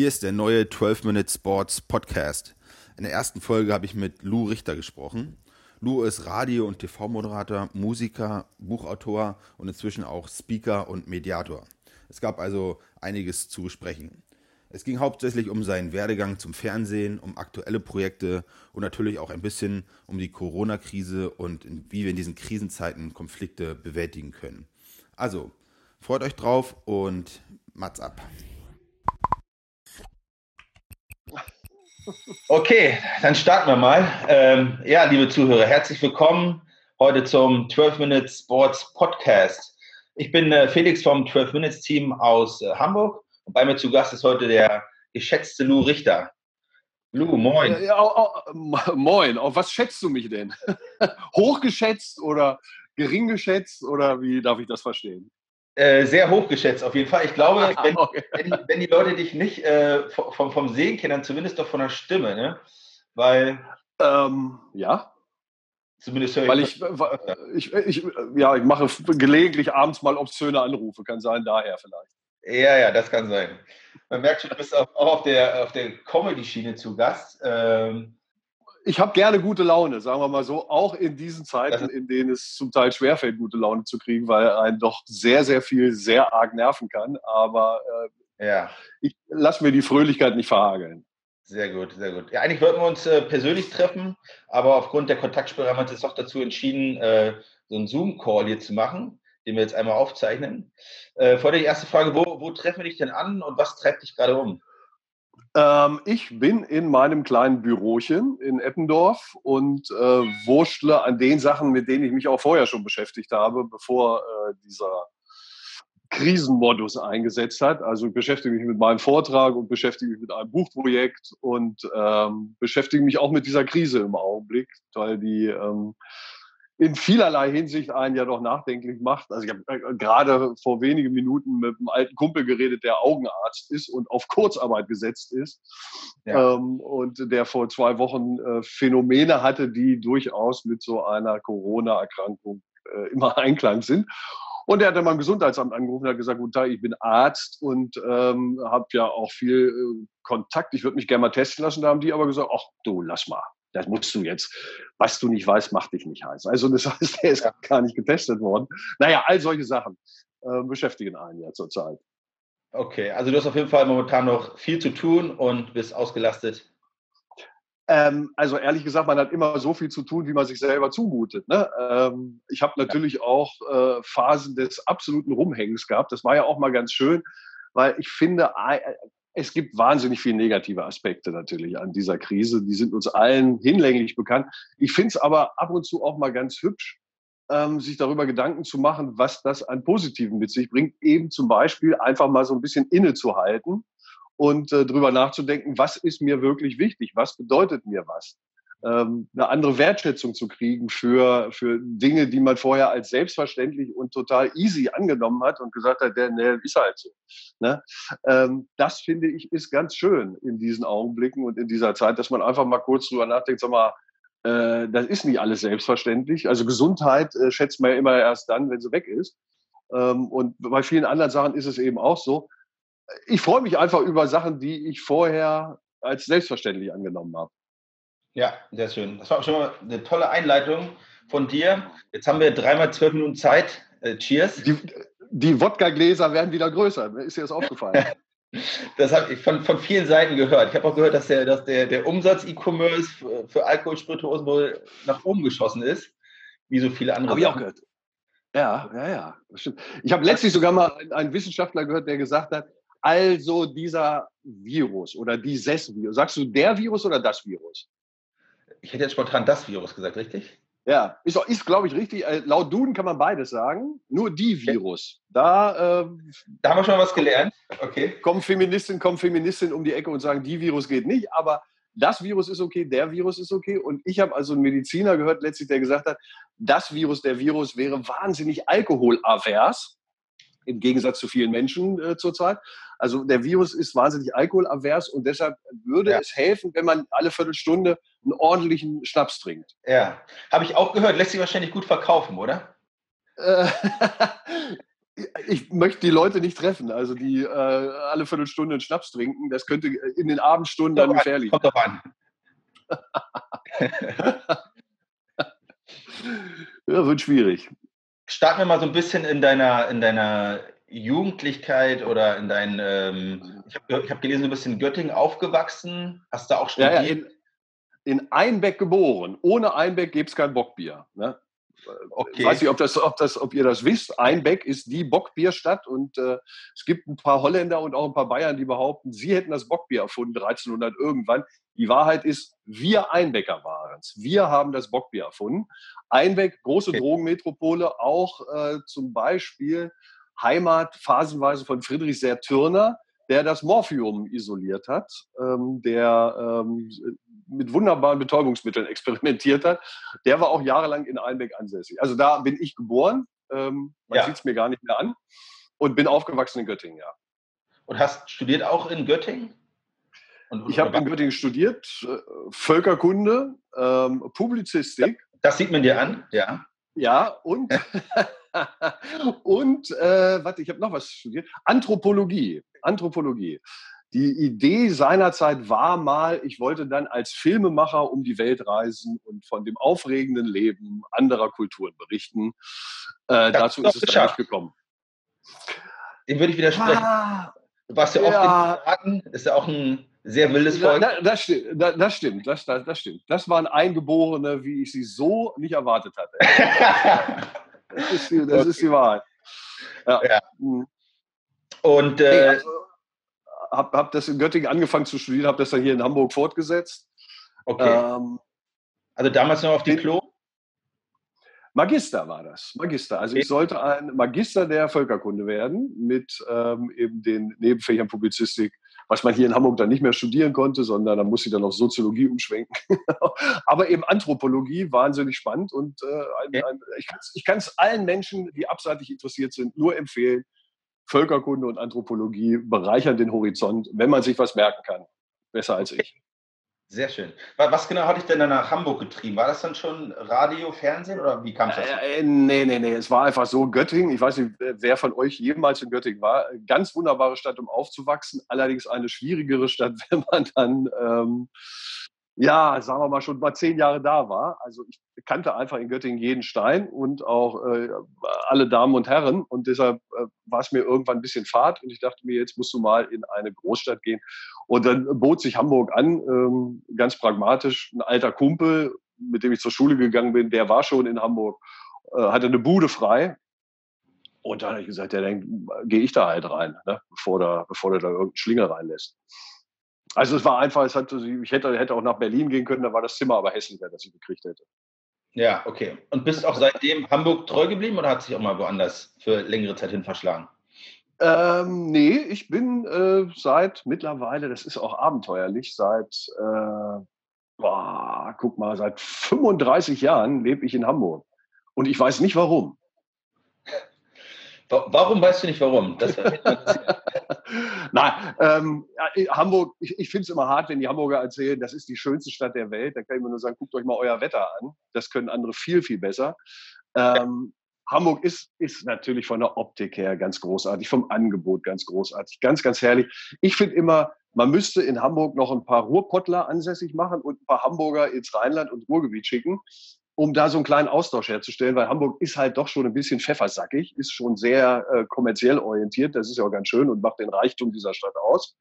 Hier ist der neue 12 Minute Sports Podcast. In der ersten Folge habe ich mit Lou Richter gesprochen. Lou ist Radio- und TV-Moderator, Musiker, Buchautor und inzwischen auch Speaker und Mediator. Es gab also einiges zu besprechen. Es ging hauptsächlich um seinen Werdegang zum Fernsehen, um aktuelle Projekte und natürlich auch ein bisschen um die Corona-Krise und wie wir in diesen Krisenzeiten Konflikte bewältigen können. Also, freut euch drauf und Mats ab. Okay, dann starten wir mal. Ähm, ja, liebe Zuhörer, herzlich willkommen heute zum 12 Minutes Sports Podcast. Ich bin äh, Felix vom 12 Minutes Team aus äh, Hamburg und bei mir zu Gast ist heute der geschätzte Lou Richter. Lou, moin. Ja, oh, oh, moin, auf was schätzt du mich denn? Hochgeschätzt oder gering geschätzt oder wie darf ich das verstehen? Äh, sehr hoch geschätzt auf jeden Fall. Ich glaube, wenn, okay. wenn, wenn die Leute dich nicht äh, vom, vom Sehen kennen, dann zumindest doch von der Stimme, ne? Weil. Ähm, ja. Zumindest höre ich. Weil ich, ich, ich, ja, ich mache gelegentlich abends mal obszöne Anrufe, kann sein, daher vielleicht. Ja, ja, das kann sein. Man merkt schon, du bist auch auf der, auf der Comedy-Schiene zu Gast. Ähm, ich habe gerne gute Laune, sagen wir mal so, auch in diesen Zeiten, in denen es zum Teil schwerfällt, gute Laune zu kriegen, weil einen doch sehr, sehr viel sehr arg nerven kann. Aber äh, ja. ich lasse mir die Fröhlichkeit nicht verhageln. Sehr gut, sehr gut. Ja, eigentlich wollten wir uns äh, persönlich treffen, aber aufgrund der Kontaktsperre haben wir uns jetzt doch dazu entschieden, äh, so einen Zoom-Call hier zu machen, den wir jetzt einmal aufzeichnen. Äh, vor der erste Frage, wo, wo treffen wir dich denn an und was treibt dich gerade um? Ähm, ich bin in meinem kleinen Bürochen in Eppendorf und äh, wurschtle an den Sachen, mit denen ich mich auch vorher schon beschäftigt habe, bevor äh, dieser Krisenmodus eingesetzt hat. Also beschäftige mich mit meinem Vortrag und beschäftige mich mit einem Buchprojekt und ähm, beschäftige mich auch mit dieser Krise im Augenblick, weil die ähm, in vielerlei Hinsicht einen ja doch nachdenklich macht. Also ich habe äh, gerade vor wenigen Minuten mit einem alten Kumpel geredet, der Augenarzt ist und auf Kurzarbeit gesetzt ist ja. ähm, und der vor zwei Wochen äh, Phänomene hatte, die durchaus mit so einer Corona-Erkrankung äh, immer Einklang sind. Und er hat dann beim Gesundheitsamt angerufen und hat gesagt, guten Tag, ich bin Arzt und ähm, habe ja auch viel äh, Kontakt. Ich würde mich gerne mal testen lassen. Da haben die aber gesagt, ach du, lass mal das musst du jetzt. Was du nicht weißt, macht dich nicht heiß. Also das heißt, der ist ja. gar nicht getestet worden. Naja, all solche Sachen äh, beschäftigen einen ja zurzeit. Okay, also du hast auf jeden Fall momentan noch viel zu tun und bist ausgelastet. Ähm, also ehrlich gesagt, man hat immer so viel zu tun, wie man sich selber zumutet. Ne? Ähm, ich habe natürlich ja. auch äh, Phasen des absoluten Rumhängens gehabt. Das war ja auch mal ganz schön, weil ich finde, es gibt wahnsinnig viele negative Aspekte natürlich an dieser Krise. Die sind uns allen hinlänglich bekannt. Ich finde es aber ab und zu auch mal ganz hübsch, ähm, sich darüber Gedanken zu machen, was das an Positiven mit sich bringt. Eben zum Beispiel einfach mal so ein bisschen innezuhalten und äh, darüber nachzudenken, was ist mir wirklich wichtig? Was bedeutet mir was? Ähm, eine andere Wertschätzung zu kriegen für, für Dinge, die man vorher als selbstverständlich und total easy angenommen hat und gesagt hat, der, ne, ist halt so. Ne? Ähm, das finde ich ist ganz schön in diesen Augenblicken und in dieser Zeit, dass man einfach mal kurz drüber nachdenkt, sag mal, äh, das ist nicht alles selbstverständlich. Also Gesundheit äh, schätzt man ja immer erst dann, wenn sie weg ist. Ähm, und bei vielen anderen Sachen ist es eben auch so. Ich freue mich einfach über Sachen, die ich vorher als selbstverständlich angenommen habe. Ja, sehr schön. Das war auch schon mal eine tolle Einleitung von dir. Jetzt haben wir dreimal zwölf Minuten Zeit. Äh, cheers. Die, die Wodka-Gläser werden wieder größer. Ist dir das aufgefallen? das habe ich von, von vielen Seiten gehört. Ich habe auch gehört, dass der, dass der, der Umsatz E-Commerce für, für Alkoholspirituosen wohl nach oben geschossen ist, wie so viele andere. Habe ich auch gehört. Ja, ja, ja. Stimmt. Ich habe letztlich sogar mal einen Wissenschaftler gehört, der gesagt hat, also dieser Virus oder dieses Virus, sagst du der Virus oder das Virus? Ich hätte jetzt spontan das Virus gesagt, richtig? Ja, ist, ist glaube ich, richtig. Äh, laut Duden kann man beides sagen. Nur die Virus. Da, ähm, da haben wir schon was gelernt. Okay. Kommen Feministinnen, kommen Feministinnen um die Ecke und sagen, die Virus geht nicht, aber das Virus ist okay, der Virus ist okay. Und ich habe also einen Mediziner gehört, letztlich, der gesagt hat, das Virus, der Virus wäre wahnsinnig alkoholavers im Gegensatz zu vielen Menschen äh, zurzeit. Also der Virus ist wahnsinnig alkoholavers und deshalb würde ja. es helfen, wenn man alle Viertelstunde einen ordentlichen Schnaps trinkt. Ja, habe ich auch gehört. Lässt sich wahrscheinlich gut verkaufen, oder? Äh, ich möchte die Leute nicht treffen, also die äh, alle Viertelstunde einen Schnaps trinken. Das könnte in den Abendstunden dann gefährlich sein. Kommt doch an. ja, wird schwierig. Starten wir mal so ein bisschen in deiner, in deiner Jugendlichkeit oder in deinen, ähm, ich habe hab gelesen, du bist in Göttingen aufgewachsen, hast da auch studiert? Ja, ja in, in Einbeck geboren. Ohne Einbeck gäbe es kein Bockbier. Ne? Okay. Ich weiß nicht, ob, das, ob, das, ob ihr das wisst. Einbeck ist die Bockbierstadt und äh, es gibt ein paar Holländer und auch ein paar Bayern, die behaupten, sie hätten das Bockbier erfunden, 1300 irgendwann. Die Wahrheit ist, wir Einbecker waren es. Wir haben das Bockbier erfunden. Einbeck, große okay. Drogenmetropole, auch äh, zum Beispiel Heimat phasenweise von Friedrich Sertürner, der das Morphium isoliert hat, ähm, der ähm, mit wunderbaren Betäubungsmitteln experimentiert hat. Der war auch jahrelang in Einbeck ansässig. Also da bin ich geboren, ähm, man ja. sieht es mir gar nicht mehr an, und bin aufgewachsen in Göttingen, ja. Und hast studiert auch in Göttingen? Und, ich habe in Göttingen studiert, äh, Völkerkunde, ähm, Publizistik. Das sieht man dir an, ja. Ja, und, und äh, warte, ich habe noch was studiert. Anthropologie. Anthropologie. Die Idee seinerzeit war mal, ich wollte dann als Filmemacher um die Welt reisen und von dem aufregenden Leben anderer Kulturen berichten. Äh, dazu ist es dann nicht gekommen. Dem würde ich widersprechen. Ah, du warst ja oft ja. in Piraten, ist ja auch ein sehr wildes Volk. Da, das, stimmt, das, stimmt, das, das, das stimmt. Das waren Eingeborene, wie ich sie so nicht erwartet hatte. das ist die, das okay. ist die Wahrheit. Ja. ja. Und äh, also, habe hab das in Göttingen angefangen zu studieren, habe das dann hier in Hamburg fortgesetzt. Okay. Ähm, also damals noch auf die Klo? Magister war das, Magister. Also ich sollte ein Magister der Völkerkunde werden mit ähm, eben den Nebenfächern Publizistik, was man hier in Hamburg dann nicht mehr studieren konnte, sondern da muss ich dann auf Soziologie umschwenken. Aber eben Anthropologie, wahnsinnig spannend und äh, ein, ein, ich kann es allen Menschen, die abseitig interessiert sind, nur empfehlen. Völkerkunde und Anthropologie bereichern den Horizont, wenn man sich was merken kann. Besser als ich. Sehr schön. Was genau hat dich denn dann nach Hamburg getrieben? War das dann schon Radio, Fernsehen oder wie kam es dazu? Äh, äh, nee, nee, nee. Es war einfach so, Göttingen, ich weiß nicht, wer von euch jemals in Göttingen war, ganz wunderbare Stadt, um aufzuwachsen, allerdings eine schwierigere Stadt, wenn man dann ähm, ja, sagen wir mal, schon mal zehn Jahre da war. Also ich kannte einfach in Göttingen jeden Stein und auch äh, alle Damen und Herren. Und deshalb äh, war es mir irgendwann ein bisschen fad. Und ich dachte mir, jetzt musst du mal in eine Großstadt gehen. Und dann bot sich Hamburg an, ähm, ganz pragmatisch. Ein alter Kumpel, mit dem ich zur Schule gegangen bin, der war schon in Hamburg, äh, hatte eine Bude frei. Und dann habe ich gesagt, ja, dann gehe ich da halt rein, ne? bevor, da, bevor der da irgendeinen Schlingel reinlässt. Also es war einfach, es hat, ich hätte, hätte auch nach Berlin gehen können, da war das Zimmer aber hässlicher, das ich gekriegt hätte. Ja, okay. Und bist auch seitdem Hamburg treu geblieben oder hat sich auch mal woanders für längere Zeit hin verschlagen? Ähm, nee, ich bin äh, seit mittlerweile, das ist auch abenteuerlich, seit, äh, boah, guck mal, seit 35 Jahren lebe ich in Hamburg. Und ich weiß nicht warum. Warum weißt du nicht warum? Nein, ähm, Hamburg, ich, ich finde es immer hart, wenn die Hamburger erzählen, das ist die schönste Stadt der Welt. Da kann ich mir nur sagen, guckt euch mal euer Wetter an. Das können andere viel, viel besser. Ähm, Hamburg ist, ist natürlich von der Optik her ganz großartig, vom Angebot ganz großartig, ganz, ganz herrlich. Ich finde immer, man müsste in Hamburg noch ein paar Ruhrpottler ansässig machen und ein paar Hamburger ins Rheinland und Ruhrgebiet schicken um da so einen kleinen Austausch herzustellen, weil Hamburg ist halt doch schon ein bisschen pfeffersackig, ist schon sehr äh, kommerziell orientiert, das ist ja auch ganz schön und macht den Reichtum dieser Stadt aus.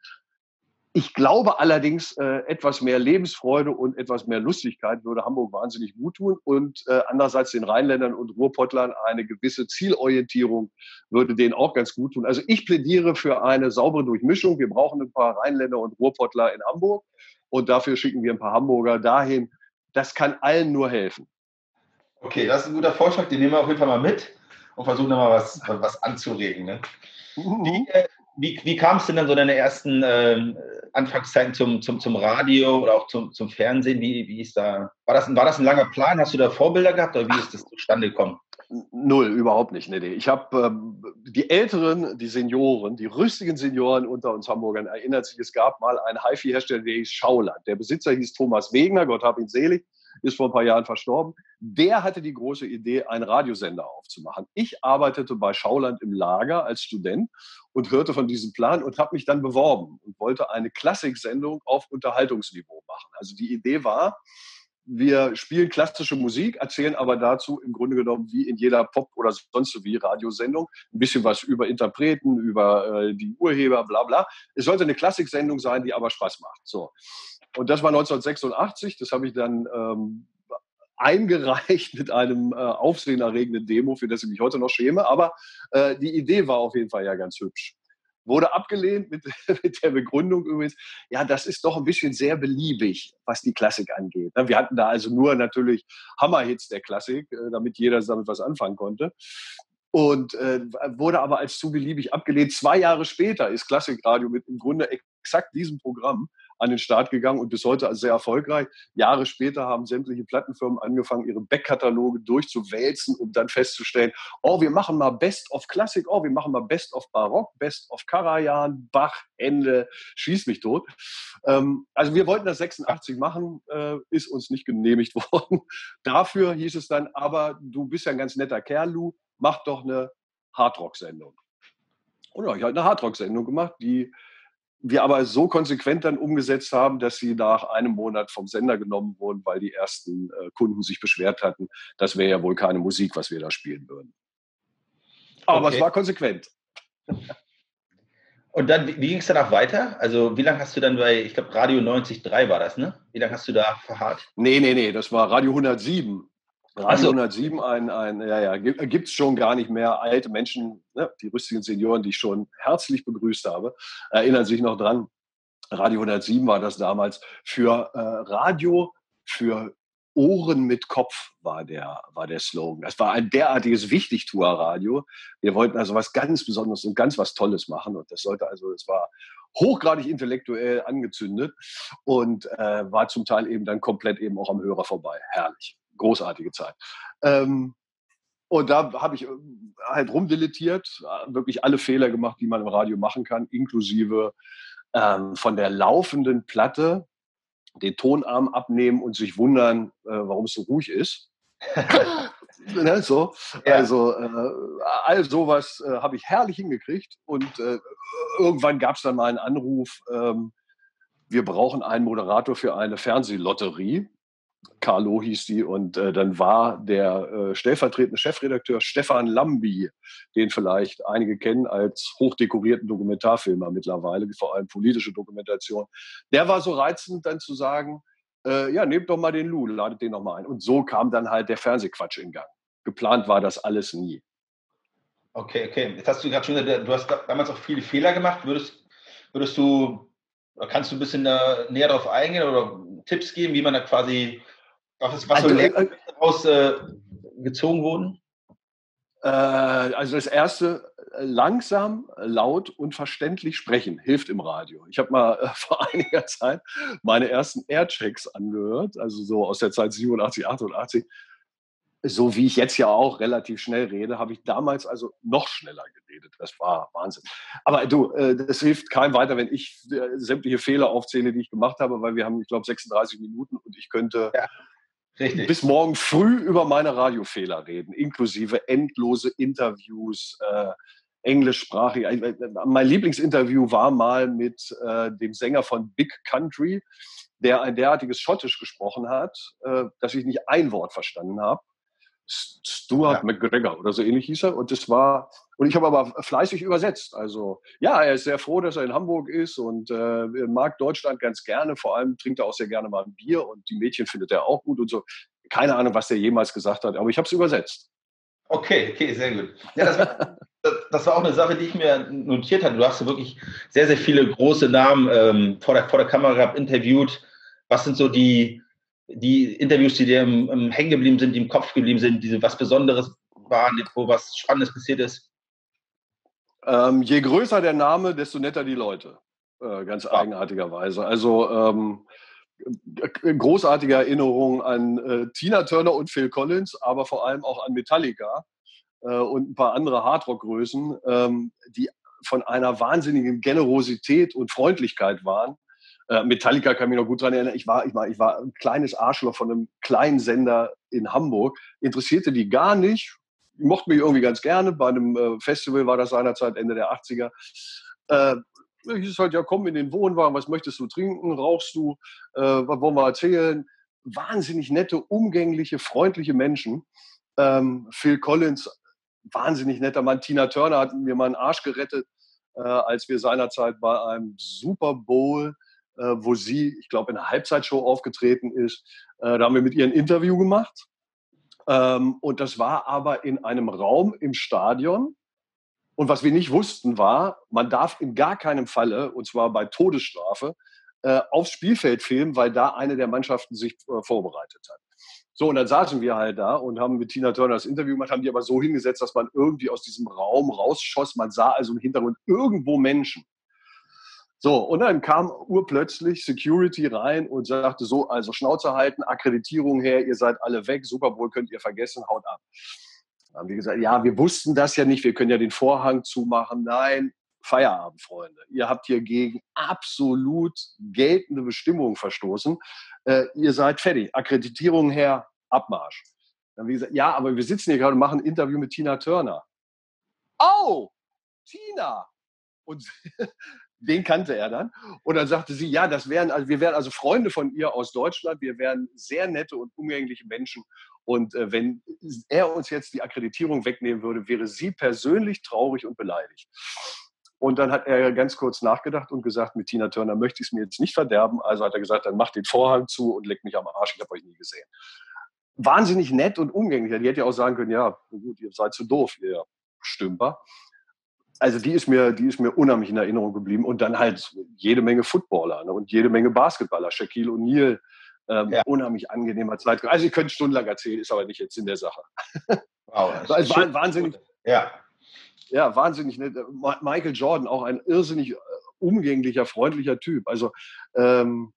Ich glaube allerdings, äh, etwas mehr Lebensfreude und etwas mehr Lustigkeit würde Hamburg wahnsinnig gut tun und äh, andererseits den Rheinländern und Ruhrpottlern eine gewisse Zielorientierung würde denen auch ganz gut tun. Also ich plädiere für eine saubere Durchmischung. Wir brauchen ein paar Rheinländer und Ruhrpottler in Hamburg und dafür schicken wir ein paar Hamburger dahin. Das kann allen nur helfen. Okay, das ist ein guter Vorschlag, den nehmen wir auf jeden Fall mal mit und versuchen mal was, was anzuregen. Ne? Mhm. Wie, äh, wie, wie kam es denn dann so deine ersten äh, Anfangszeiten zum, zum, zum Radio oder auch zum, zum Fernsehen? Wie, wie ist da, war das, war das ein langer Plan? Hast du da Vorbilder gehabt oder wie ist das zustande gekommen? Null, überhaupt nicht. Nee, nee. Ich habe ähm, die Älteren, die Senioren, die rüstigen Senioren unter uns Hamburgern erinnert sich, es gab mal einen HiFi-Hersteller, der hieß Schauland. Der Besitzer hieß Thomas Wegner, Gott hab ihn selig ist vor ein paar Jahren verstorben. Der hatte die große Idee, einen Radiosender aufzumachen. Ich arbeitete bei Schauland im Lager als Student und hörte von diesem Plan und habe mich dann beworben und wollte eine Klassiksendung auf Unterhaltungsniveau machen. Also die Idee war, wir spielen klassische Musik, erzählen aber dazu im Grunde genommen wie in jeder Pop- oder sonst so wie Radiosendung ein bisschen was über Interpreten, über äh, die Urheber, bla bla. Es sollte eine Klassiksendung sein, die aber Spaß macht. So. Und das war 1986, das habe ich dann ähm, eingereicht mit einem äh, aufsehenerregenden Demo, für das ich mich heute noch schäme. Aber äh, die Idee war auf jeden Fall ja ganz hübsch. Wurde abgelehnt mit, mit der Begründung übrigens, ja, das ist doch ein bisschen sehr beliebig, was die Klassik angeht. Wir hatten da also nur natürlich Hammerhits der Klassik, äh, damit jeder damit was anfangen konnte. Und äh, wurde aber als zu beliebig abgelehnt. Zwei Jahre später ist Klassikradio mit im Grunde exakt diesem Programm an den Start gegangen und bis heute also sehr erfolgreich. Jahre später haben sämtliche Plattenfirmen angefangen, ihre Backkataloge durchzuwälzen, um dann festzustellen, oh, wir machen mal Best of Klassik, oh, wir machen mal Best of Barock, Best of Karajan, Bach, Ende, schieß mich tot. Ähm, also wir wollten das 86 machen, äh, ist uns nicht genehmigt worden. Dafür hieß es dann, aber du bist ja ein ganz netter Kerl, Lou, mach doch eine Hardrock-Sendung. Und ja, ich habe eine Hardrock-Sendung gemacht, die wir aber so konsequent dann umgesetzt haben, dass sie nach einem Monat vom Sender genommen wurden, weil die ersten äh, Kunden sich beschwert hatten, das wäre ja wohl keine Musik, was wir da spielen würden. Aber okay. es war konsequent. Und dann, wie, wie ging es danach weiter? Also, wie lange hast du dann bei, ich glaube, Radio 90.3 war das, ne? Wie lange hast du da verharrt? Nee, nee, nee, das war Radio 107. Radio 107, ein, ein, ja, ja, gibt es schon gar nicht mehr. Alte Menschen, ne, die rüstigen Senioren, die ich schon herzlich begrüßt habe, erinnern sich noch dran. Radio 107 war das damals für äh, Radio, für Ohren mit Kopf war der, war der Slogan. Das war ein derartiges Wichtigtuer-Radio. Wir wollten also was ganz Besonderes und ganz was Tolles machen. Und das sollte also, es war hochgradig intellektuell angezündet und äh, war zum Teil eben dann komplett eben auch am Hörer vorbei. Herrlich großartige Zeit. Ähm, und da habe ich äh, halt rumdilettiert, äh, wirklich alle Fehler gemacht, die man im Radio machen kann, inklusive ähm, von der laufenden Platte den Tonarm abnehmen und sich wundern, äh, warum es so ruhig ist. ne, so. Ja. Also äh, all sowas äh, habe ich herrlich hingekriegt und äh, irgendwann gab es dann mal einen Anruf, ähm, wir brauchen einen Moderator für eine Fernsehlotterie. Carlo hieß die, und äh, dann war der äh, stellvertretende Chefredakteur Stefan Lambi, den vielleicht einige kennen als hochdekorierten Dokumentarfilmer mittlerweile, vor allem politische Dokumentation. Der war so reizend, dann zu sagen, äh, ja, nehmt doch mal den Lou, ladet den noch mal ein. Und so kam dann halt der Fernsehquatsch in Gang. Geplant war das alles nie. Okay, okay. Jetzt hast du gerade schon gesagt, du hast damals auch viele Fehler gemacht. Würdest, würdest du, kannst du ein bisschen da näher darauf eingehen oder Tipps geben, wie man da quasi was, was also, so äh, äh, daraus äh, gezogen wurden? Äh, also das erste, langsam, laut und verständlich sprechen hilft im Radio. Ich habe mal äh, vor einiger Zeit meine ersten Airchecks angehört, also so aus der Zeit 87, 88. So wie ich jetzt ja auch relativ schnell rede, habe ich damals also noch schneller geredet. Das war Wahnsinn. Aber du, äh, das hilft keinem weiter, wenn ich äh, sämtliche Fehler aufzähle, die ich gemacht habe, weil wir haben, ich glaube, 36 Minuten und ich könnte ja bis morgen früh über meine Radiofehler reden, inklusive endlose Interviews, äh, englischsprachig. Mein Lieblingsinterview war mal mit äh, dem Sänger von Big Country, der ein derartiges Schottisch gesprochen hat, äh, dass ich nicht ein Wort verstanden habe. Stuart ja. McGregor oder so ähnlich hieß er. Und das war, und ich habe aber fleißig übersetzt. Also ja, er ist sehr froh, dass er in Hamburg ist und äh, mag Deutschland ganz gerne. Vor allem trinkt er auch sehr gerne mal ein Bier und die Mädchen findet er auch gut und so. Keine Ahnung, was er jemals gesagt hat, aber ich habe es übersetzt. Okay, okay, sehr gut. Ja, das war, das war auch eine Sache, die ich mir notiert hatte. Du hast wirklich sehr, sehr viele große Namen ähm, vor, der, vor der Kamera interviewt. Was sind so die, die Interviews, die dir im, im hängen geblieben sind, die im Kopf geblieben sind, die was Besonderes waren, wo was Spannendes passiert ist? Ähm, je größer der Name, desto netter die Leute. Äh, ganz ja. eigenartigerweise. Also ähm, großartige Erinnerungen an äh, Tina Turner und Phil Collins, aber vor allem auch an Metallica äh, und ein paar andere Hardrock-Größen, ähm, die von einer wahnsinnigen Generosität und Freundlichkeit waren Äh, Metallica kann mich noch gut daran erinnern. Ich war, ich, war, ich war ein kleines Arschloch von einem kleinen Sender in Hamburg. Interessierte die gar nicht. Die mochten mich irgendwie ganz gerne. Bei einem äh, Festival war das seinerzeit Ende der 80er. Äh, hieß halt, ja, komm in den Wohnwagen, was möchtest du trinken? Rauchst du? Äh, was wollen wir erzählen? Wahnsinnig nette, umgängliche, freundliche Menschen. Ähm, Phil Collins, wahnsinnig netter Mann. Tina Turner hat mir mal einen Arsch gerettet, als wir seinerzeit bei einem Super Bowl wo sie, ich glaube, in einer Halbzeitshow aufgetreten ist. Äh, da haben wir mit ihr ein Interview gemacht. Ähm, und das war aber in einem Raum im Stadion. Und was wir nicht wussten war, man darf in gar keinem Falle, und zwar bei Todesstrafe, äh, aufs Spielfeld filmen, weil da eine der Mannschaften sich vorbereitet hat. So, und dann saßen wir halt da und haben mit Tina Turner das Interview gemacht, haben die aber so hingesetzt, dass man irgendwie aus diesem Raum rausschoss. Man sah also im Hintergrund irgendwo Menschen. So, und dann kam urplötzlich Security rein und sagte so, also Schnauze halten, Akkreditierung her, ihr seid alle weg, Super Bowl könnt ihr vergessen, haut ab. Dann haben wir gesagt, ja, wir wussten das ja nicht, wir können ja den Vorhang zumachen. Nein, Feierabend, Freunde. Ihr habt hier gegen absolut geltende Bestimmungen verstoßen. Äh, ihr seid fertig. Akkreditierung her, Abmarsch. Dann haben wir gesagt, ja, aber wir sitzen hier gerade und machen ein Interview mit Tina Turner. Oh, Tina! Und den kannte er dann. Und dann sagte sie, ja, das wären, also wir wären also Freunde von ihr aus Deutschland, wir wären sehr nette und umgängliche Menschen. Und äh, wenn er uns jetzt die Akkreditierung wegnehmen würde, wäre sie persönlich traurig und beleidigt. Und dann hat er ganz kurz nachgedacht und gesagt, mit Tina Turner möchte ich es mir jetzt nicht verderben. Also hat er gesagt, dann macht den Vorhang zu und leckt mich am Arsch, ich habe euch nie gesehen. Wahnsinnig nett und umgänglich. Die hätte ja auch sagen können, ja, gut, ihr seid zu doof, ihr Stümper also die ist mir, die ist mir unheimlich in Erinnerung geblieben. Und dann halt jede Menge Footballer ne? und jede Menge Basketballer. Shaquille O'Neal, ähm, ja. unheimlich angenehmer Zeit. Also ich könnte stundenlang erzählen, ist aber nicht jetzt in der Sache. Wow, also war, wahnsinnig. Ja. Ja, wahnsinnig nett. Michael Jordan, auch ein irrsinnig äh, umgänglicher, freundlicher Typ. Also ähm,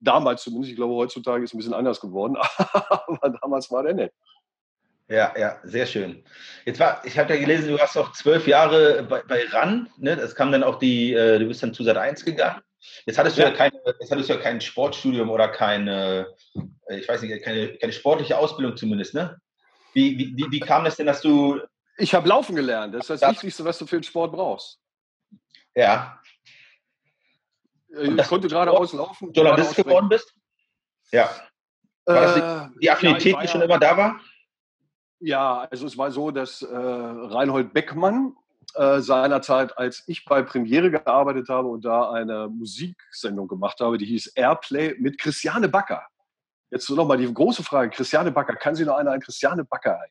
damals zumindest, ich glaube, heutzutage ist es ein bisschen anders geworden, aber damals war der nett. Ja, ja, sehr schön. Jetzt war, ich habe ja gelesen, du hast auch zwölf Jahre bei, bei RAN, ne? Das kam dann auch die, äh, du bist dann zu Sat 1 gegangen. Jetzt hattest du ja, ja keine, jetzt hattest du ja kein Sportstudium oder keine, äh, ich weiß nicht, keine, keine sportliche Ausbildung zumindest, ne? Wie, wie, wie, wie kam das denn, dass du. Ich habe Laufen gelernt. Das ist das, Wichtigste, was du für den Sport brauchst. Ja. Äh, ich konnte gerade auslaufen. Journalist geworden bist? Ja. War das die, die Affinität, ja, die schon immer da war? Ja, also es war so, dass äh, Reinhold Beckmann äh, seinerzeit, als ich bei Premiere gearbeitet habe und da eine Musiksendung gemacht habe, die hieß Airplay mit Christiane Backer. Jetzt nochmal die große Frage, Christiane Backer, kann sich noch einer an Christiane Backer erinnern?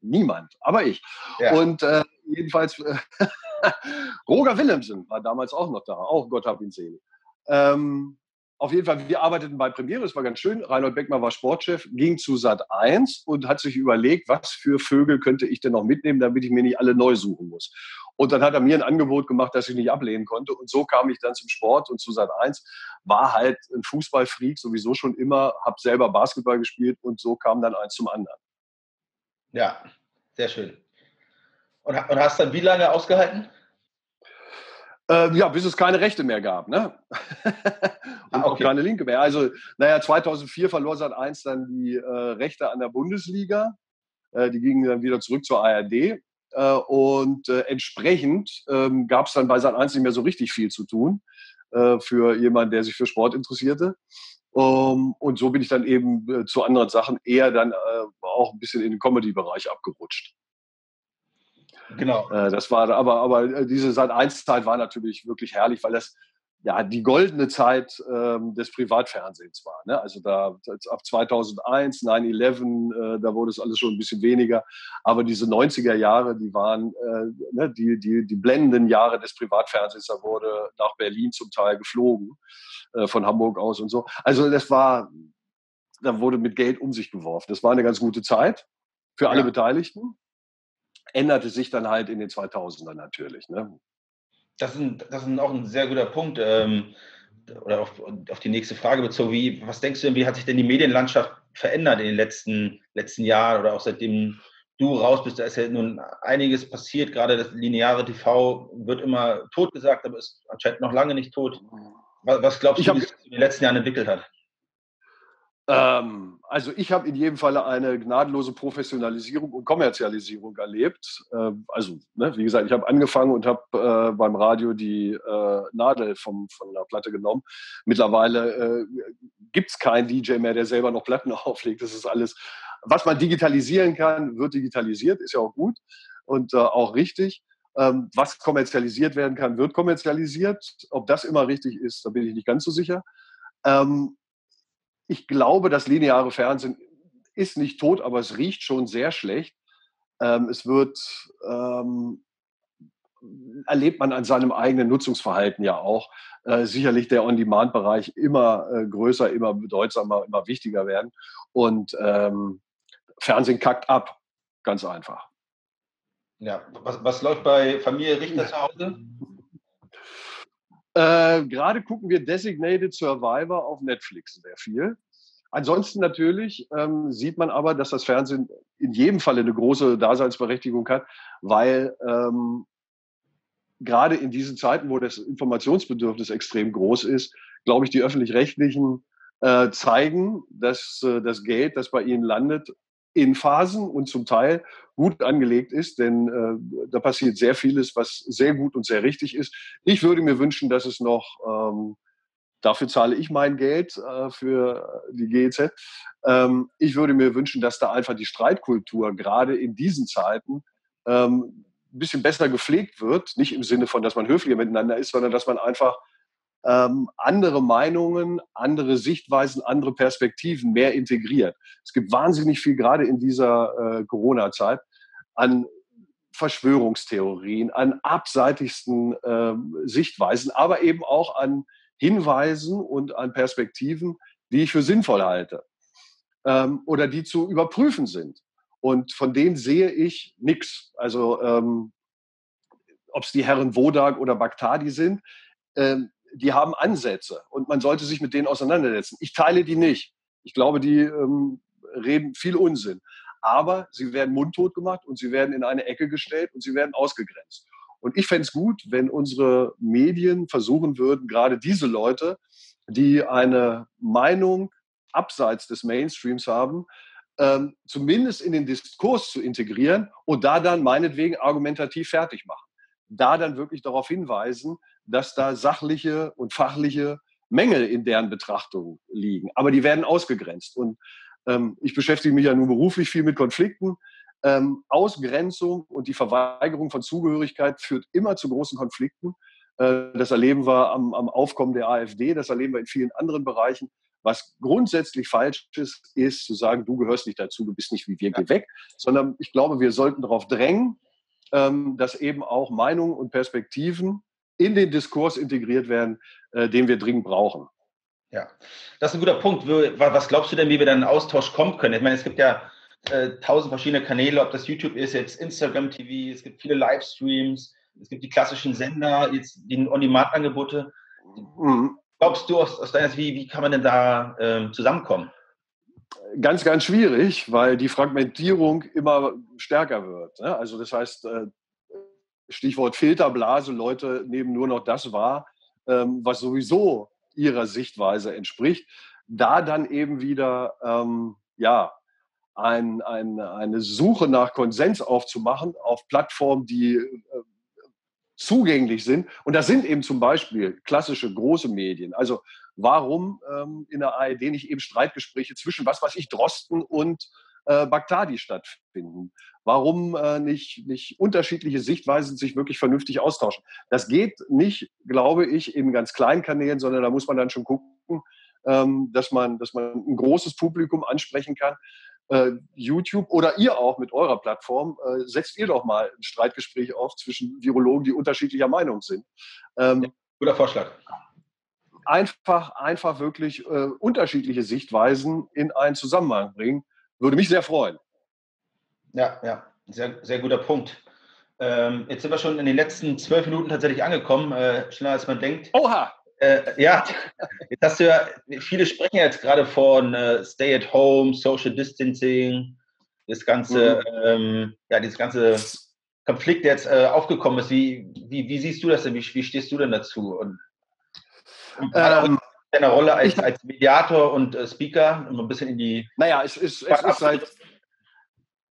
Niemand, aber ich. Ja. Und äh, jedenfalls, äh, Roger Willemsen war damals auch noch da, auch Gott hab ihn selig. Ähm, auf jeden Fall, wir arbeiteten bei Premiere, das war ganz schön. Reinhold Beckmann war Sportchef, ging zu Sat 1 und hat sich überlegt, was für Vögel könnte ich denn noch mitnehmen, damit ich mir nicht alle neu suchen muss. Und dann hat er mir ein Angebot gemacht, das ich nicht ablehnen konnte. Und so kam ich dann zum Sport und zu Sat 1. War halt ein Fußballfreak, sowieso schon immer, habe selber Basketball gespielt und so kam dann eins zum anderen. Ja, sehr schön. Und, und hast dann wie lange ausgehalten? Äh, ja, bis es keine Rechte mehr gab. Ne? Und ah, okay. auch keine Linke mehr. Also, naja, 2004 verlor Sat 1 dann die äh, Rechte an der Bundesliga. Äh, die gingen dann wieder zurück zur ARD. Äh, und äh, entsprechend ähm, gab es dann bei Sat 1 nicht mehr so richtig viel zu tun äh, für jemanden, der sich für Sport interessierte. Um, und so bin ich dann eben zu anderen Sachen eher dann auch ein bisschen in den Comedy-Bereich abgerutscht. Genau. Äh, das war, aber, aber äh, diese Sat 1-Zeit war natürlich wirklich herrlich, weil das ja die goldene Zeit ähm, des Privatfernsehens war. Ne? Also da ab 2001, 9-11, äh, da wurde es alles schon ein bisschen weniger. Aber diese 90er Jahre, die waren äh, ne, die, die, die blendenden Jahre des Privatfernsehens. Da wurde nach Berlin zum Teil geflogen, äh, von Hamburg aus und so. Also das war, da wurde mit Geld um sich geworfen. Das war eine ganz gute Zeit für alle ja. Beteiligten änderte sich dann halt in den 2000ern natürlich. Ne? Das, ist das ist auch ein sehr guter Punkt. Ähm, oder auf, auf, die nächste Frage bezogen. Wie, was denkst du denn, wie hat sich denn die Medienlandschaft verändert in den letzten, letzten Jahren oder auch seitdem du raus bist? Da ist ja nun einiges passiert. Gerade das lineare TV wird immer tot gesagt, aber ist anscheinend noch lange nicht tot. Was, was glaubst du, wie es in den letzten Jahren entwickelt hat? Ähm, also ich habe in jedem Falle eine gnadenlose Professionalisierung und Kommerzialisierung erlebt. Ähm, also ne, wie gesagt, ich habe angefangen und habe äh, beim Radio die äh, Nadel vom, von der Platte genommen. Mittlerweile äh, gibt es keinen DJ mehr, der selber noch Platten auflegt. Das ist alles, was man digitalisieren kann, wird digitalisiert, ist ja auch gut und äh, auch richtig. Ähm, was kommerzialisiert werden kann, wird kommerzialisiert. Ob das immer richtig ist, da bin ich nicht ganz so sicher. Ähm, ich glaube, das lineare Fernsehen ist nicht tot, aber es riecht schon sehr schlecht. Ähm, es wird, ähm, erlebt man an seinem eigenen Nutzungsverhalten ja auch, äh, sicherlich der On-Demand-Bereich immer äh, größer, immer bedeutsamer, immer wichtiger werden. Und ähm, Fernsehen kackt ab, ganz einfach. Ja, was, was läuft bei Familie Richter zu Hause? Äh, Gerade gucken wir Designated Survivor auf Netflix sehr viel. Ansonsten natürlich ähm, sieht man aber, dass das Fernsehen in jedem Fall eine große Daseinsberechtigung hat, weil ähm, gerade in diesen Zeiten, wo das Informationsbedürfnis extrem groß ist, glaube ich, die öffentlich-rechtlichen äh, zeigen, dass äh, das Geld, das bei ihnen landet, in Phasen und zum Teil gut angelegt ist, denn äh, da passiert sehr vieles, was sehr gut und sehr richtig ist. Ich würde mir wünschen, dass es noch, ähm, dafür zahle ich mein Geld äh, für die GEZ, ähm, ich würde mir wünschen, dass da einfach die Streitkultur gerade in diesen Zeiten ähm, ein bisschen besser gepflegt wird. Nicht im Sinne von, dass man höflicher miteinander ist, sondern dass man einfach ähm, andere Meinungen, andere Sichtweisen, andere Perspektiven mehr integriert. Es gibt wahnsinnig viel, gerade in dieser äh, Corona-Zeit, an Verschwörungstheorien, an abseitigsten äh, Sichtweisen, aber eben auch an Hinweisen und an Perspektiven, die ich für sinnvoll halte ähm, oder die zu überprüfen sind. Und von denen sehe ich nichts. Also ähm, ob es die Herren Wodak oder Baghdadi sind, ähm, die haben Ansätze und man sollte sich mit denen auseinandersetzen. Ich teile die nicht. Ich glaube, die ähm, reden viel Unsinn. Aber sie werden mundtot gemacht und sie werden in eine Ecke gestellt und sie werden ausgegrenzt. Und ich fände es gut, wenn unsere Medien versuchen würden, gerade diese Leute, die eine Meinung abseits des Mainstreams haben, ähm, zumindest in den Diskurs zu integrieren und da dann meinetwegen argumentativ fertig machen. Da dann wirklich darauf hinweisen, dass da sachliche und fachliche Mängel in deren Betrachtung liegen. Aber die werden ausgegrenzt. Und ähm, ich beschäftige mich ja nun beruflich viel mit Konflikten. Ähm, Ausgrenzung und die Verweigerung von Zugehörigkeit führt immer zu großen Konflikten. Äh, das erleben wir am, am Aufkommen der AfD, das erleben wir in vielen anderen Bereichen. Was grundsätzlich falsch ist, ist zu sagen, du gehörst nicht dazu, du bist nicht wie wir, geh weg, sondern ich glaube, wir sollten darauf drängen, dass eben auch Meinungen und Perspektiven in den Diskurs integriert werden, äh, den wir dringend brauchen. Ja, das ist ein guter Punkt. Was glaubst du denn, wie wir dann in Austausch kommen können? Ich meine, es gibt ja äh, tausend verschiedene Kanäle, ob das YouTube ist, jetzt Instagram TV, es gibt viele Livestreams, es gibt die klassischen Sender, jetzt die On-Demand-Angebote. Mhm. Glaubst du aus, aus deiner Sicht, wie, wie kann man denn da ähm, zusammenkommen? Ganz, ganz schwierig, weil die Fragmentierung immer stärker wird. Ne? Also das heißt, äh, Stichwort Filterblase, Leute nehmen nur noch das wahr, ähm, was sowieso ihrer Sichtweise entspricht. Da dann eben wieder ähm, ja, ein, ein, eine Suche nach Konsens aufzumachen auf Plattformen, die zugänglich sind. Und das sind eben zum Beispiel klassische große Medien. Also warum ähm, in der ARD nicht eben Streitgespräche zwischen, was weiß ich, Drosten und äh, Baghdadi stattfinden? Warum äh, nicht, nicht unterschiedliche Sichtweisen sich wirklich vernünftig austauschen? Das geht nicht, glaube ich, in ganz kleinen Kanälen, sondern da muss man dann schon gucken, ähm, dass, man, dass man ein großes Publikum ansprechen kann. Äh, YouTube oder ihr auch mit eurer Plattform, äh, setzt ihr doch mal ein Streitgespräch auf zwischen Virologen, die unterschiedlicher Meinung sind. Ähm, ja, guter Vorschlag einfach, einfach wirklich äh, unterschiedliche Sichtweisen in einen Zusammenhang bringen. Würde mich sehr freuen. Ja, ja, sehr, sehr guter Punkt. Ähm, jetzt sind wir schon in den letzten zwölf Minuten tatsächlich angekommen, äh, schneller als man denkt. Oha! Äh, ja, jetzt hast du ja, viele sprechen jetzt gerade von äh, Stay at Home, Social Distancing, das ganze, mhm. ähm, ja, dieses ganze Konflikt, der jetzt äh, aufgekommen ist. Wie, wie, wie siehst du das denn? Wie, wie stehst du denn dazu? Und Ähm, deine Rolle als, als Mediator und äh, Speaker, um ein bisschen in die. Naja, es ist, es ist seit.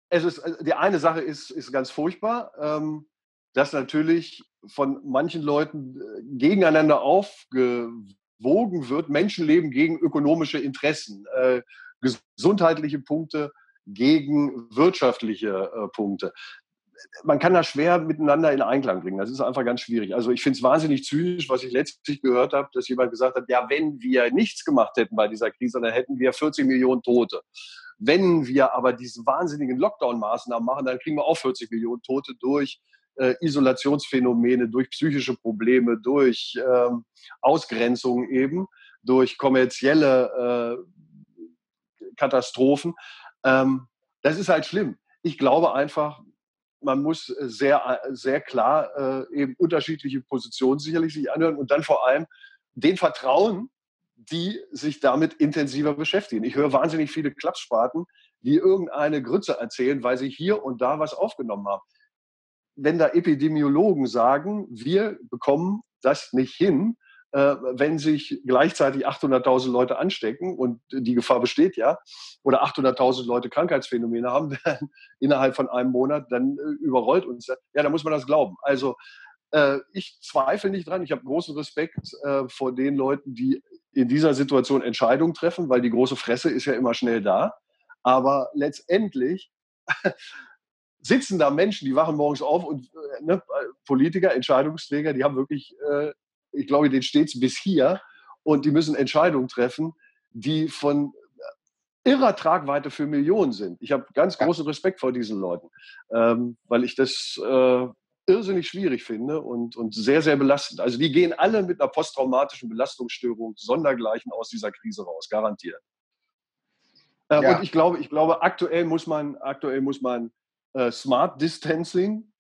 Es ist, äh, die eine Sache ist, ist ganz furchtbar, ähm, dass natürlich von manchen Leuten äh, gegeneinander aufgewogen wird, Menschenleben gegen ökonomische Interessen, äh, gesundheitliche Punkte gegen wirtschaftliche äh, Punkte man kann das schwer miteinander in Einklang bringen. Das ist einfach ganz schwierig. Also ich finde es wahnsinnig zynisch, was ich letztlich gehört habe, dass jemand gesagt hat, ja, wenn wir nichts gemacht hätten bei dieser Krise, dann hätten wir 40 Millionen Tote. Wenn wir aber diese wahnsinnigen Lockdown-Maßnahmen machen, dann kriegen wir auch 40 Millionen Tote durch äh, Isolationsphänomene, durch psychische Probleme, durch ähm, Ausgrenzung eben, durch kommerzielle äh, Katastrophen. Ähm, das ist halt schlimm. Ich glaube einfach, man muss sehr, sehr klar äh, eben unterschiedliche Positionen sicherlich sich anhören und dann vor allem den Vertrauen, die sich damit intensiver beschäftigen. Ich höre wahnsinnig viele Klappspaten, die irgendeine Grütze erzählen, weil sie hier und da was aufgenommen haben. Wenn da Epidemiologen sagen, wir bekommen das nicht hin, äh, wenn sich gleichzeitig 800.000 Leute anstecken und die Gefahr besteht ja, oder 800.000 Leute Krankheitsphänomene haben innerhalb von einem Monat, dann äh, überrollt uns das. Ja, da muss man das glauben. Also äh, ich zweifle nicht dran. Ich habe großen Respekt vor den Leuten, die in dieser Situation Entscheidungen treffen, weil die große Fresse ist ja immer schnell da. Aber letztendlich sitzen da Menschen, die wachen morgens auf und ne, Politiker, Entscheidungsträger, die haben wirklich äh, ich glaube, denen steht es bis hier und die müssen Entscheidungen treffen, die von irrer Tragweite für Millionen sind. Ich habe ganz großen Respekt vor diesen Leuten, ähm, weil ich das äh, irrsinnig schwierig finde und, und sehr, sehr belastend. Also die gehen alle mit einer posttraumatischen Belastungsstörung sondergleichen aus dieser Krise raus, garantiert. Äh, ja. Und ich glaube, ich glaube, aktuell muss man, aktuell muss man äh, Smart Distancing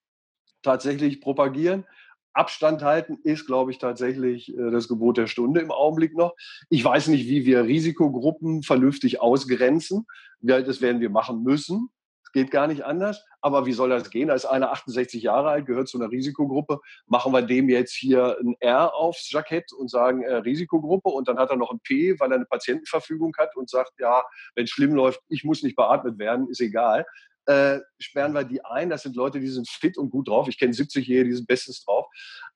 tatsächlich propagieren. Abstand halten ist, glaube ich, tatsächlich äh, das Gebot der Stunde im Augenblick noch. Ich weiß nicht, wie wir Risikogruppen vernünftig ausgrenzen. Das werden wir machen müssen. Es geht gar nicht anders. Aber wie soll das gehen? Ist einer 68 Jahre alt, gehört zu einer Risikogruppe. Machen wir dem jetzt hier ein R aufs Jackett und sagen äh, Risikogruppe und dann hat er noch ein P, weil er eine Patientenverfügung hat und sagt, ja, wenn es schlimm läuft, ich muss nicht beatmet werden, ist egal äh, sperren wir die ein. Das sind Leute, die sind fit und gut drauf. Ich kenne 70-Jährige, die sind bestens drauf.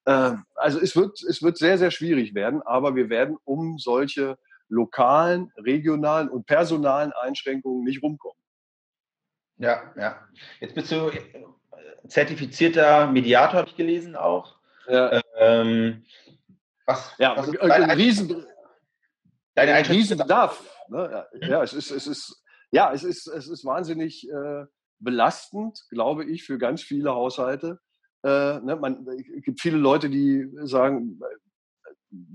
Äh, also es wird, es wird sehr, sehr schwierig werden, aber wir werden um solche lokalen, regionalen und personalen Einschränkungen nicht rumkommen. Ja, ja. Jetzt bist du äh, zertifizierter Mediator, habe ich gelesen auch. Ja. Ähm, was, ja, was ein Riesen, deine Riesenbedarf. Ne? Ja, es ist, es ist, ja, es ist, es ist wahnsinnig äh, belastend, glaube ich, für ganz viele Haushalte. Äh, ne, man, es gibt viele Leute, die sagen,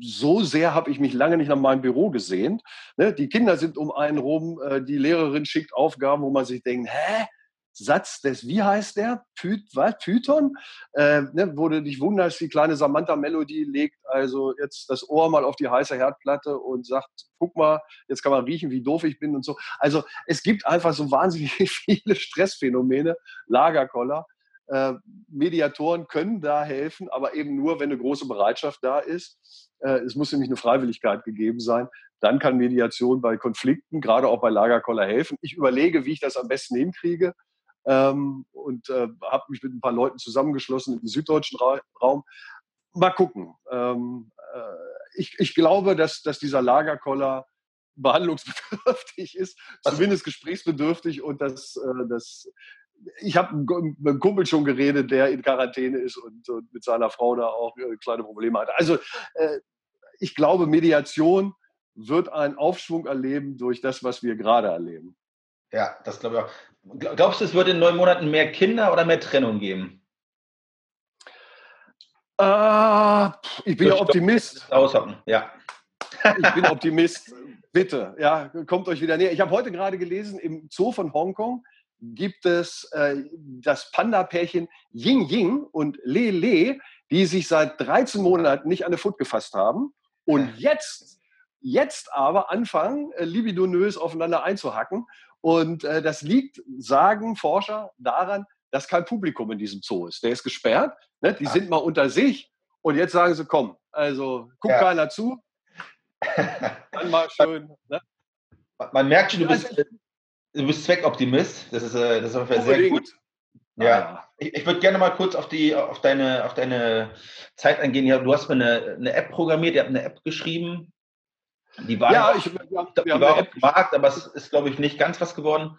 so sehr habe ich mich lange nicht nach meinem Büro gesehen. Ne, die Kinder sind um einen rum, äh, die Lehrerin schickt Aufgaben, wo man sich denkt, hä? Satz des, wie heißt der? Py, was? Python? Äh, ne, wo du dich wunderst, die kleine Samantha-Melodie legt also jetzt das Ohr mal auf die heiße Herdplatte und sagt, guck mal, jetzt kann man riechen, wie doof ich bin und so. Also es gibt einfach so wahnsinnig viele Stressphänomene, Lagerkoller. Äh, Mediatoren können da helfen, aber eben nur, wenn eine große Bereitschaft da ist. Äh, es muss nämlich eine Freiwilligkeit gegeben sein. Dann kann Mediation bei Konflikten, gerade auch bei Lagerkoller helfen. Ich überlege, wie ich das am besten hinkriege ähm, und äh, habe mich mit ein paar Leuten zusammengeschlossen im süddeutschen Ra Raum. Mal gucken. Ähm, äh, ich, ich glaube, dass, dass dieser Lagerkoller behandlungsbedürftig ist, zumindest gesprächsbedürftig und dass, äh, dass ich habe mit einem Kumpel schon geredet, der in Quarantäne ist und, und mit seiner Frau da auch äh, kleine Probleme hat. Also äh, ich glaube, Mediation wird einen Aufschwung erleben durch das, was wir gerade erleben. Ja, das glaube ich auch. Glaubst du, es wird in neun Monaten mehr Kinder oder mehr Trennung geben? Äh, ich bin ja Optimist. Aushocken, ja. ich bin Optimist. Bitte, ja, kommt euch wieder näher. Ich habe heute gerade gelesen, im Zoo von Hongkong gibt es äh, das Panda-Pärchen Ying Ying und Le Le, die sich seit 13 Monaten nicht an der Foot gefasst haben und jetzt, jetzt aber anfangen, äh, libidonös aufeinander einzuhacken und äh, das liegt, sagen Forscher, daran, dass kein Publikum in diesem Zoo ist. Der ist gesperrt, ne? die ja. sind mal unter sich und jetzt sagen sie, komm, also guck ja. keiner zu, Dann mal schön. Ne? Man merkt schon, du bist, du bist Zweckoptimist. Das ist, äh, das ist auf jeden Fall sehr gut. Ja, ah. ich, ich würde gerne mal kurz auf, die, auf, deine, auf deine Zeit eingehen. Ja, du hast mir eine, eine App programmiert, ihr habt eine App geschrieben. Die war, ja, ich, wir haben, die war auf dem Markt, aber es ist, glaube ich, nicht ganz was geworden.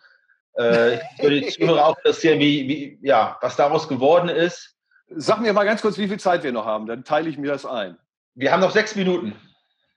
Äh, ich würde die Zuhörer auch interessieren, wie, wie, ja, was daraus geworden ist. Sag mir mal ganz kurz, wie viel Zeit wir noch haben, dann teile ich mir das ein. Wir haben noch sechs Minuten.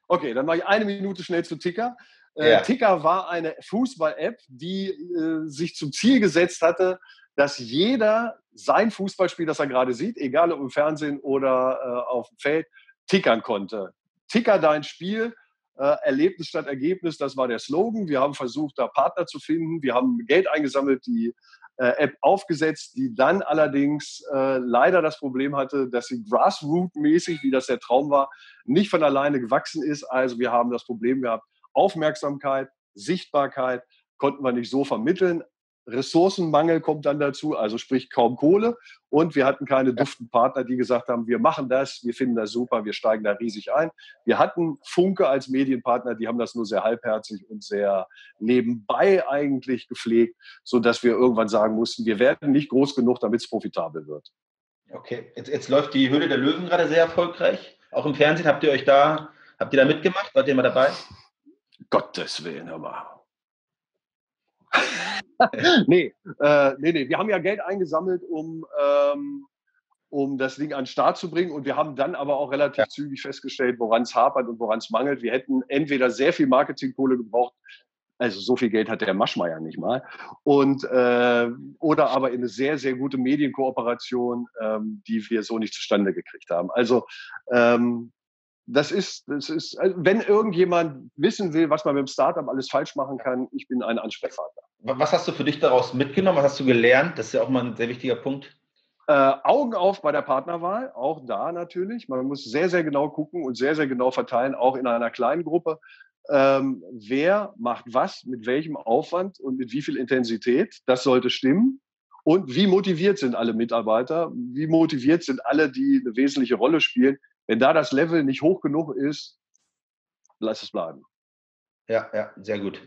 Okay, dann mache ich eine Minute schnell zu Ticker. Äh, ja. Ticker war eine Fußball-App, die äh, sich zum Ziel gesetzt hatte, dass jeder sein Fußballspiel, das er gerade sieht, egal ob im Fernsehen oder äh, auf dem Feld, tickern konnte. Ticker dein Spiel, äh, Erlebnis statt Ergebnis, das war der Slogan. Wir haben versucht, da Partner zu finden. Wir haben Geld eingesammelt, die äh, App aufgesetzt, die dann allerdings äh, leider das Problem hatte, dass sie grassroot-mäßig, wie das der Traum war, nicht von alleine gewachsen ist. Also wir haben das Problem gehabt, Aufmerksamkeit, Sichtbarkeit konnten wir nicht so vermitteln. Ressourcenmangel kommt dann dazu, also sprich kaum Kohle. Und wir hatten keine duften Partner, die gesagt haben, wir machen das, wir finden das super, wir steigen da riesig ein. Wir hatten Funke als Medienpartner, die haben das nur sehr halbherzig und sehr nebenbei eigentlich gepflegt, sodass wir irgendwann sagen mussten, wir werden nicht groß genug, damit es profitabel wird. Okay, jetzt, jetzt läuft die Höhle der Löwen gerade sehr erfolgreich. Auch im Fernsehen habt ihr euch da, habt ihr da mitgemacht? Wart ihr mal dabei? Gottes Willen, mal. nee, äh, nee, nee. Wir haben ja Geld eingesammelt, um, ähm, um das Ding an den Start zu bringen. Und wir haben dann aber auch relativ ja. zügig festgestellt, woran es hapert und woran es mangelt. Wir hätten entweder sehr viel Marketingkohle gebraucht, also so viel Geld hat der Maschmeier nicht mal. Und, äh, oder aber in eine sehr, sehr gute Medienkooperation, ähm, die wir so nicht zustande gekriegt haben. Also ähm, das ist, das ist, also wenn irgendjemand wissen will, was man mit dem Startup alles falsch machen kann, ich bin ein Ansprechpartner. Was hast du für dich daraus mitgenommen? Was hast du gelernt? Das ist ja auch mal ein sehr wichtiger Punkt. Äh, Augen auf bei der Partnerwahl, auch da natürlich. Man muss sehr, sehr genau gucken und sehr, sehr genau verteilen, auch in einer kleinen Gruppe. Ähm, wer macht was, mit welchem Aufwand und mit wie viel Intensität? Das sollte stimmen. Und wie motiviert sind alle Mitarbeiter? Wie motiviert sind alle, die eine wesentliche Rolle spielen? Wenn da das Level nicht hoch genug ist, lass es bleiben. Ja, ja, sehr gut.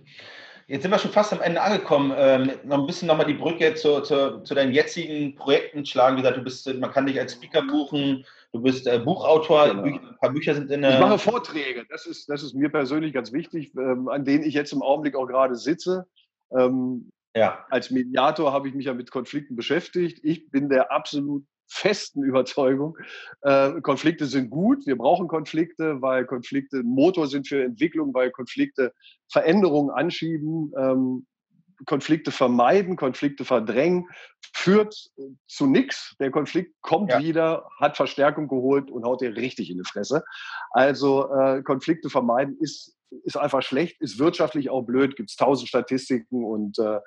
Jetzt sind wir schon fast am Ende angekommen. Ähm, noch ein bisschen nochmal die Brücke zu, zu, zu, deinen jetzigen Projekten schlagen. Wie gesagt, du bist, man kann dich als Speaker buchen, du bist äh, Buchautor, genau. ein paar Bücher sind in der. Ich mache Vorträge, das ist, das ist mir persönlich ganz wichtig, ähm, an denen ich jetzt im Augenblick auch gerade sitze. Ähm, ja. Als Mediator habe ich mich ja mit Konflikten beschäftigt. Ich bin der absolut festen Überzeugung, äh, Konflikte sind gut. Wir brauchen Konflikte, weil Konflikte Motor sind für Entwicklung, weil Konflikte Veränderungen anschieben. Ähm, Konflikte vermeiden, Konflikte verdrängen, führt zu nichts. Der Konflikt kommt ja. wieder, hat Verstärkung geholt und haut dir richtig in die Fresse. Also äh, Konflikte vermeiden ist, ist einfach schlecht, ist wirtschaftlich auch blöd, gibt es tausend Statistiken und äh,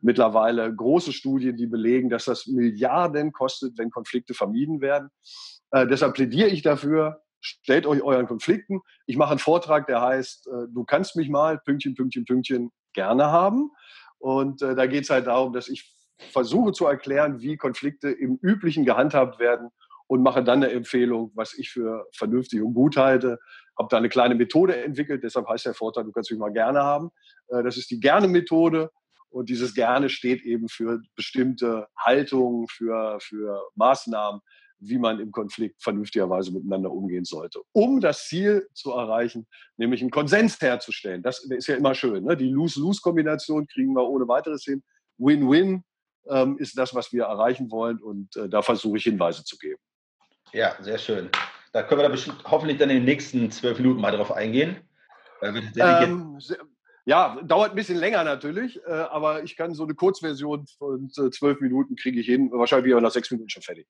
mittlerweile große Studien, die belegen, dass das Milliarden kostet, wenn Konflikte vermieden werden. Äh, deshalb plädiere ich dafür, stellt euch euren Konflikten. Ich mache einen Vortrag, der heißt, äh, du kannst mich mal, Pünktchen, Pünktchen, Pünktchen, gerne haben. Und äh, da geht es halt darum, dass ich versuche zu erklären, wie Konflikte im Üblichen gehandhabt werden und mache dann eine Empfehlung, was ich für vernünftig und gut halte. Habe da eine kleine Methode entwickelt, deshalb heißt der Vorteil, du kannst mich mal gerne haben. Äh, das ist die Gerne-Methode. Und dieses Gerne steht eben für bestimmte Haltungen, für, für Maßnahmen, wie man im Konflikt vernünftigerweise miteinander umgehen sollte, um das Ziel zu erreichen, nämlich einen Konsens herzustellen. Das ist ja immer schön. Ne? Die Lose-Lose-Kombination kriegen wir ohne weiteres hin. Win-Win ähm, ist das, was wir erreichen wollen und äh, da versuche ich Hinweise zu geben. Ja, sehr schön. Da können wir da bestimmt hoffentlich dann in den nächsten zwölf Minuten mal drauf eingehen. Ähm, ja, dauert ein bisschen länger natürlich, äh, aber ich kann so eine Kurzversion von äh, zwölf Minuten kriege ich hin. Wahrscheinlich wieder nach sechs Minuten schon fertig.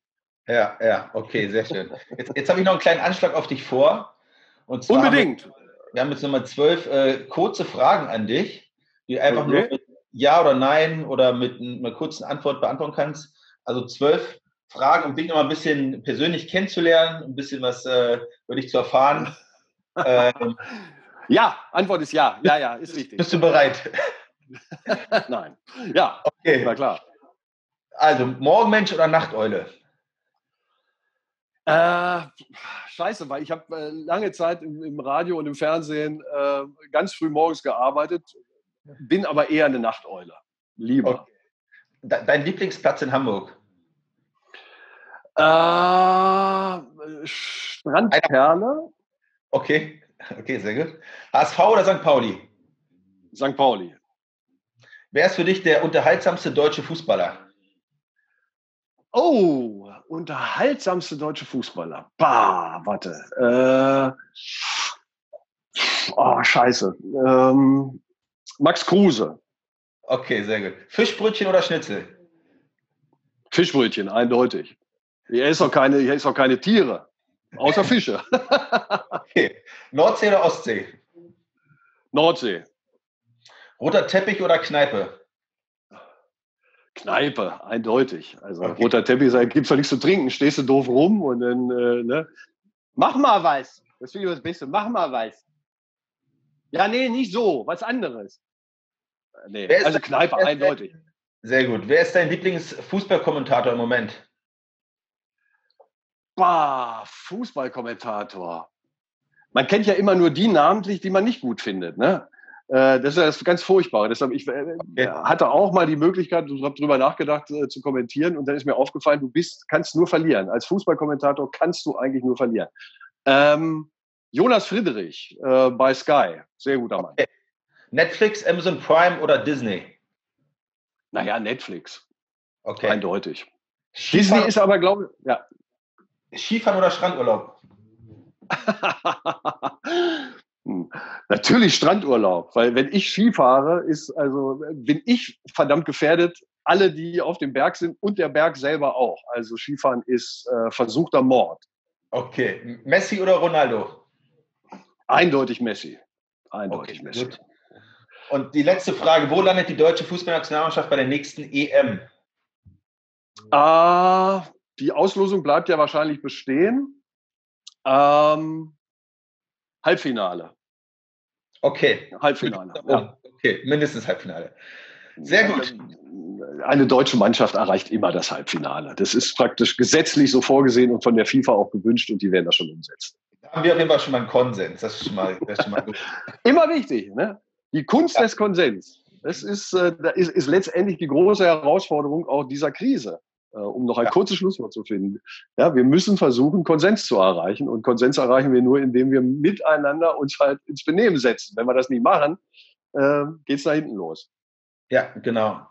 Ja, ja, okay, sehr schön. Jetzt, jetzt habe ich noch einen kleinen Anschlag auf dich vor. Unbedingt. Haben wir, wir, haben jetzt nochmal zwölf äh, kurze Fragen an dich, die einfach okay. nur mit Ja oder Nein oder mit einer kurzen Antwort beantworten kannst. Also zwölf Fragen, um dich nochmal ein bisschen persönlich kennenzulernen, ein bisschen was äh, über dich zu erfahren. ähm, ja, Antwort ist ja. Ja, ja, ist richtig. Bist du bereit? Nein. Ja, okay. Na klar. Also, Morgenmensch oder Nachteule? Äh, scheiße, weil ich habe äh, lange Zeit im, im, Radio und im Fernsehen äh, ganz früh morgens gearbeitet, bin aber eher eine Nachteule. Lieber. Okay. Dein Lieblingsplatz in Hamburg? Äh, Strandperle. Okay, okay, sehr gut. HSV oder St. Pauli? St. Pauli. Wer ist für dich der unterhaltsamste deutsche Fußballer? Oh, unterhaltsamste deutsche Fußballer. Bah, warte. Äh, oh, scheiße. Ähm, Max Kruse. Okay, sehr gut. Fischbrötchen oder Schnitzel? Fischbrötchen, eindeutig. Hier ist doch keine, hier ist doch keine Tiere, außer Fische. okay. Nordsee oder Ostsee? Nordsee. Roter Teppich oder Kneipe? Kneipe, eindeutig. Also okay. roter Teppich, gibt es doch nichts zu trinken. Stehst du doof rum und dann, äh, ne? Mach mal was. Das finde ich das Beste. Mach mal was. Ja, nee, nicht so. Was anderes. Nee, also Kneipe, eindeutig. Sehr gut. Wer ist dein Lieblingsfußballkommentator im Moment? Bah, Fußballkommentator. Man kennt ja immer nur die namentlich, die man nicht gut findet. Ne? Äh, das ist ja das ganz Furchtbare. Deshalb, ich äh, hatte auch mal die Möglichkeit, ich habe darüber nachgedacht, äh, zu kommentieren und dann ist mir aufgefallen, du bist, kannst nur verlieren. Als Fußballkommentator kannst du eigentlich nur verlieren. Ähm, Jonas Friedrich bei Sky, sehr guter Mann. Okay. Netflix, Amazon Prime oder Disney? Naja, Netflix. Okay. Eindeutig. Disney ist aber, glaube ich, ja. Skifahren oder Strandurlaub? Hm. Natürlich Strandurlaub, weil wenn ich Ski fahre, ist also bin ich verdammt gefährdet. Alle, die auf dem Berg sind und der Berg selber auch. Also Skifahren ist äh, versuchter Mord. Okay, Messi oder Ronaldo? Eindeutig Messi. Eindeutig okay, Messi. Gut. Und die letzte Frage: Wo landet die deutsche Fußballnationalmannschaft bei der nächsten EM? Ah, die Auslosung bleibt ja wahrscheinlich bestehen. Ähm, Halbfinale. Okay. Halbfinale. Ja. Okay, mindestens Halbfinale. Sehr gut. Eine deutsche Mannschaft erreicht immer das Halbfinale. Das ist praktisch gesetzlich so vorgesehen und von der FIFA auch gewünscht und die werden das schon umsetzen. Da haben wir auf jeden Fall schon mal einen Konsens. Das ist schon mal, ist schon mal gut. immer wichtig. Ne? Die Kunst ja. des Konsens. Das ist, äh, ist, ist letztendlich die große Herausforderung auch dieser Krise. Äh, um noch ein ja. kurzes Schlusswort zu finden. Ja, wir müssen versuchen, Konsens zu erreichen. Und Konsens erreichen wir nur, indem wir miteinander uns halt ins Benehmen setzen. Wenn wir das nicht machen, äh, geht es da hinten los. Ja, genau.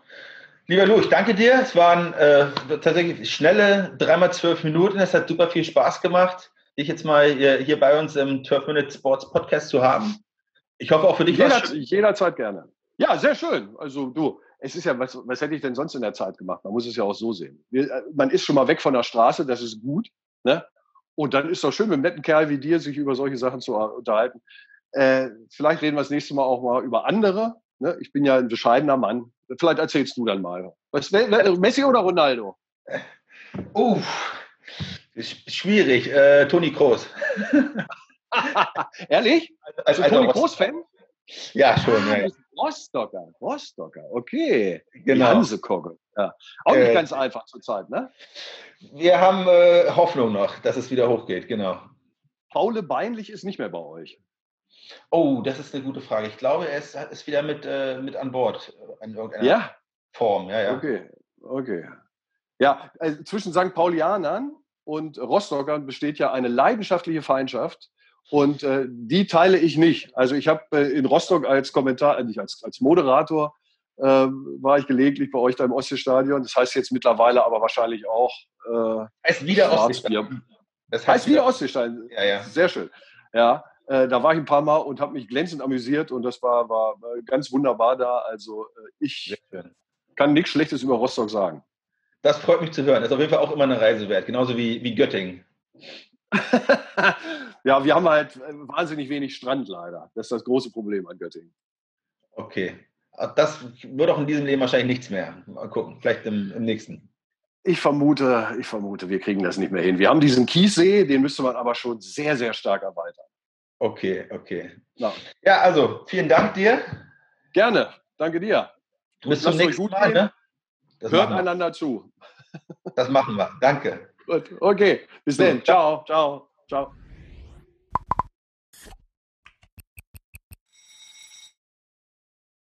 Lieber Lu, ich danke dir. Es waren äh, tatsächlich schnelle dreimal zwölf Minuten. Es hat super viel Spaß gemacht, dich jetzt mal hier, hier bei uns im 12 Minute Sports Podcast zu haben. Ich hoffe auch für dich. Jeder, jederzeit gerne. Ja, sehr schön. Also du, es ist ja, was, was hätte ich denn sonst in der Zeit gemacht? Man muss es ja auch so sehen. Wir, äh, man ist schon mal weg von der Straße, das ist gut. Ne? Und dann ist doch schön, mit einem netten Kerl wie dir sich über solche Sachen zu unterhalten. Äh, vielleicht reden wir das nächste Mal auch mal über andere. Ne? Ich bin ja ein bescheidener Mann. Vielleicht erzählst du dann mal. Was, Messi oder Ronaldo? Uff, schwierig. Äh, Toni Kroos. Ehrlich? Also, also Toni Kroos-Fan? Ja, schon. Ah, ja. Rostocker, Rostocker, okay. Genau. Hansekogge. Ja. Auch nicht äh, ganz einfach zurzeit, ne? Wir haben äh, Hoffnung noch, dass es wieder hochgeht, genau. Paule Beinlich ist nicht mehr bei euch. Oh, das ist eine gute Frage. Ich glaube, er ist, ist wieder mit, äh, mit an Bord äh, in irgendeiner ja? Form. Ja, ja. Okay, okay. Ja, also zwischen St. Paulianern und Rostockern besteht ja eine leidenschaftliche Feindschaft. Und äh, die teile ich nicht. Also ich habe äh, in Rostock als Kommentar, äh, nicht als, als Moderator, äh, war ich gelegentlich bei euch da im Ostseestadion. Das heißt jetzt mittlerweile aber wahrscheinlich auch. Äh, heißt wieder Ostseestadion. Das heißt, heißt wieder Ostseestadion. Ja, ja. Sehr schön. Ja, äh, da war ich ein paar Mal und habe mich glänzend amüsiert und das war, war ganz wunderbar da. Also äh, ich kann nichts Schlechtes über Rostock sagen. Das freut mich zu hören. Das ist auf jeden Fall auch immer eine Reise wert, genauso wie, wie Göttingen. ja, wir haben halt äh, wahnsinnig wenig Strand leider. Das ist das große Problem an Göttingen. Okay. Das wird auch in diesem Leben wahrscheinlich nichts mehr. Mal gucken, vielleicht im, im nächsten. Ich vermute, ich vermute, wir kriegen das nicht mehr hin. Wir haben diesen Kiessee, den müsste man aber schon sehr, sehr stark erweitern. Okay, okay. Ja, ja also vielen Dank dir. Gerne, danke dir. Bis zum nächsten Mal. Ne? Hört einander zu. Das machen wir. Danke. Gut, okay. Bis dann. Ciao, ciao, ciao.